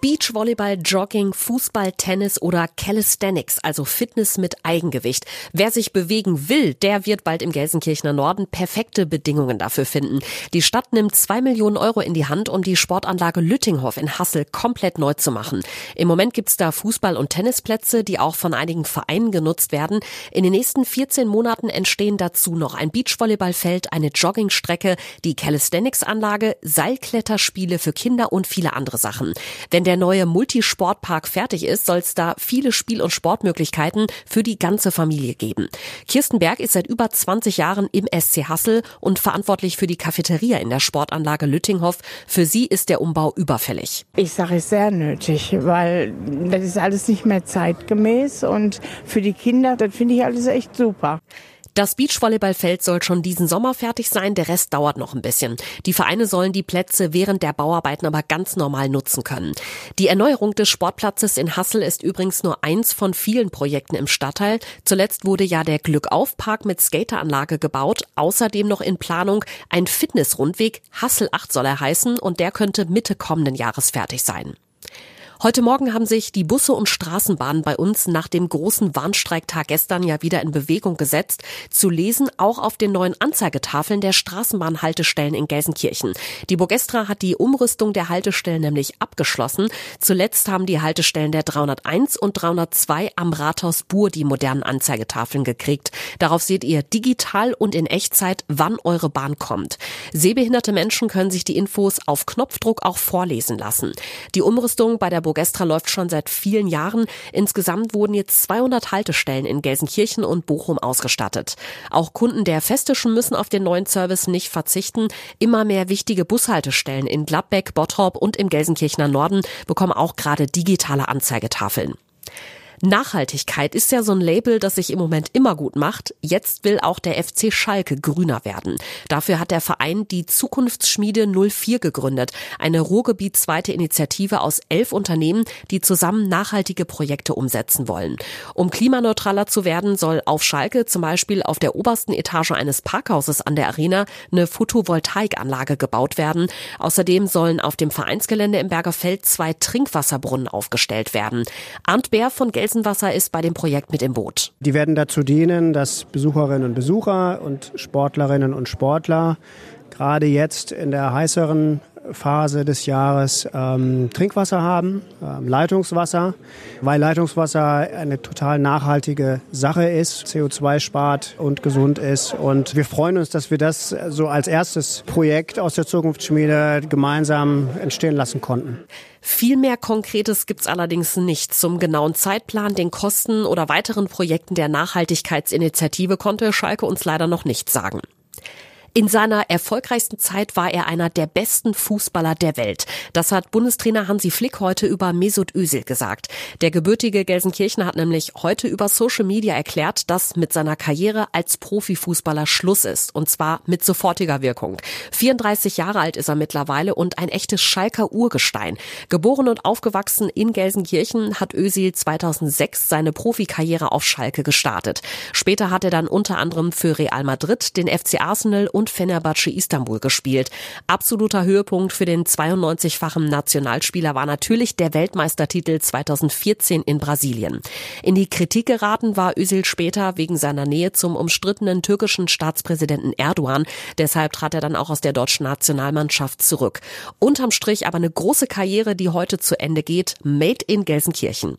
Beachvolleyball, Jogging, Fußball, Tennis oder Calisthenics, also Fitness mit Eigengewicht. Wer sich bewegen will, der wird bald im Gelsenkirchener Norden perfekte Bedingungen dafür finden. Die Stadt nimmt zwei Millionen Euro in die Hand, um die Sportanlage Lüttinghoff in Hassel komplett neu zu machen. Im Moment gibt's da Fußball- und Tennisplätze, die auch von einigen Vereinen genutzt werden. In den nächsten 14 Monaten entstehen dazu noch ein Beachvolleyballfeld, eine Joggingstrecke, die Calisthenics-Anlage, Seilkletterspiele für Kinder und viele andere Sachen. Wenn der neue Multisportpark fertig ist, soll es da viele Spiel- und Sportmöglichkeiten für die ganze Familie geben. Kirsten Berg ist seit über 20 Jahren im SC Hassel und verantwortlich für die Cafeteria in der Sportanlage Lüttinghoff. Für sie ist der Umbau überfällig. Ich sage es sehr nötig, weil das ist alles nicht mehr zeitgemäß und für die Kinder, das finde ich alles echt super. Das Beachvolleyballfeld soll schon diesen Sommer fertig sein, der Rest dauert noch ein bisschen. Die Vereine sollen die Plätze während der Bauarbeiten aber ganz normal nutzen können. Die Erneuerung des Sportplatzes in Hassel ist übrigens nur eins von vielen Projekten im Stadtteil. Zuletzt wurde ja der Glückauf-Park mit Skateranlage gebaut, außerdem noch in Planung ein Fitnessrundweg, Hassel 8 soll er heißen und der könnte Mitte kommenden Jahres fertig sein. Heute Morgen haben sich die Busse und Straßenbahnen bei uns nach dem großen Warnstreiktag gestern ja wieder in Bewegung gesetzt. Zu lesen auch auf den neuen Anzeigetafeln der Straßenbahnhaltestellen in Gelsenkirchen. Die Bogestra hat die Umrüstung der Haltestellen nämlich abgeschlossen. Zuletzt haben die Haltestellen der 301 und 302 am Rathaus Bur die modernen Anzeigetafeln gekriegt. Darauf seht ihr digital und in Echtzeit, wann eure Bahn kommt. Sehbehinderte Menschen können sich die Infos auf Knopfdruck auch vorlesen lassen. Die Umrüstung bei der Burgestra läuft schon seit vielen Jahren. Insgesamt wurden jetzt 200 Haltestellen in Gelsenkirchen und Bochum ausgestattet. Auch Kunden der Festischen müssen auf den neuen Service nicht verzichten. Immer mehr wichtige Bushaltestellen in Gladbeck, Bottrop und im Gelsenkirchener Norden bekommen auch gerade digitale Anzeigetafeln. Nachhaltigkeit ist ja so ein Label, das sich im Moment immer gut macht. Jetzt will auch der FC Schalke grüner werden. Dafür hat der Verein die Zukunftsschmiede 04 gegründet, eine ruhrgebietsweite Initiative aus elf Unternehmen, die zusammen nachhaltige Projekte umsetzen wollen. Um klimaneutraler zu werden, soll auf Schalke zum Beispiel auf der obersten Etage eines Parkhauses an der Arena eine Photovoltaikanlage gebaut werden. Außerdem sollen auf dem Vereinsgelände im Bergerfeld zwei Trinkwasserbrunnen aufgestellt werden. Arndt Bär von Geld Gelsenwasser ist bei dem Projekt mit im Boot. Die werden dazu dienen, dass Besucherinnen und Besucher und Sportlerinnen und Sportler gerade jetzt in der heißeren Phase des Jahres ähm, Trinkwasser haben, ähm, Leitungswasser, weil Leitungswasser eine total nachhaltige Sache ist, CO2 spart und gesund ist. Und wir freuen uns, dass wir das so als erstes Projekt aus der Zukunftsschmiede gemeinsam entstehen lassen konnten. Viel mehr Konkretes gibt's allerdings nicht. Zum genauen Zeitplan, den Kosten oder weiteren Projekten der Nachhaltigkeitsinitiative konnte Schalke uns leider noch nicht sagen. In seiner erfolgreichsten Zeit war er einer der besten Fußballer der Welt. Das hat Bundestrainer Hansi Flick heute über Mesut Özil gesagt. Der gebürtige Gelsenkirchener hat nämlich heute über Social Media erklärt, dass mit seiner Karriere als Profifußballer Schluss ist. Und zwar mit sofortiger Wirkung. 34 Jahre alt ist er mittlerweile und ein echtes Schalker Urgestein. Geboren und aufgewachsen in Gelsenkirchen hat Özil 2006 seine Profikarriere auf Schalke gestartet. Später hat er dann unter anderem für Real Madrid, den FC Arsenal und Fenerbahce Istanbul gespielt. Absoluter Höhepunkt für den 92-fachen Nationalspieler war natürlich der Weltmeistertitel 2014 in Brasilien. In die Kritik geraten war Özil später wegen seiner Nähe zum umstrittenen türkischen Staatspräsidenten Erdogan. Deshalb trat er dann auch aus der deutschen Nationalmannschaft zurück. Unterm Strich aber eine große Karriere, die heute zu Ende geht. Made in Gelsenkirchen.